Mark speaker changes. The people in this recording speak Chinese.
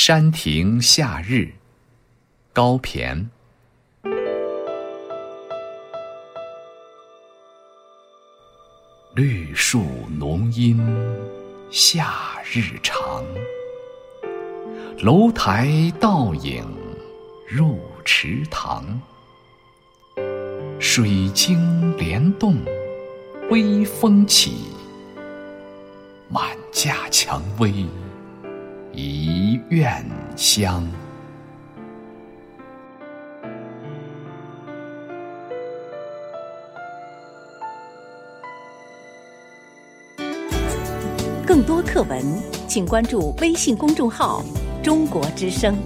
Speaker 1: 山亭夏日，高骈。绿树浓荫夏日长，楼台倒影入池塘。水晶帘动微风起，满架蔷薇一院香。
Speaker 2: 更多课文，请关注微信公众号“中国之声”。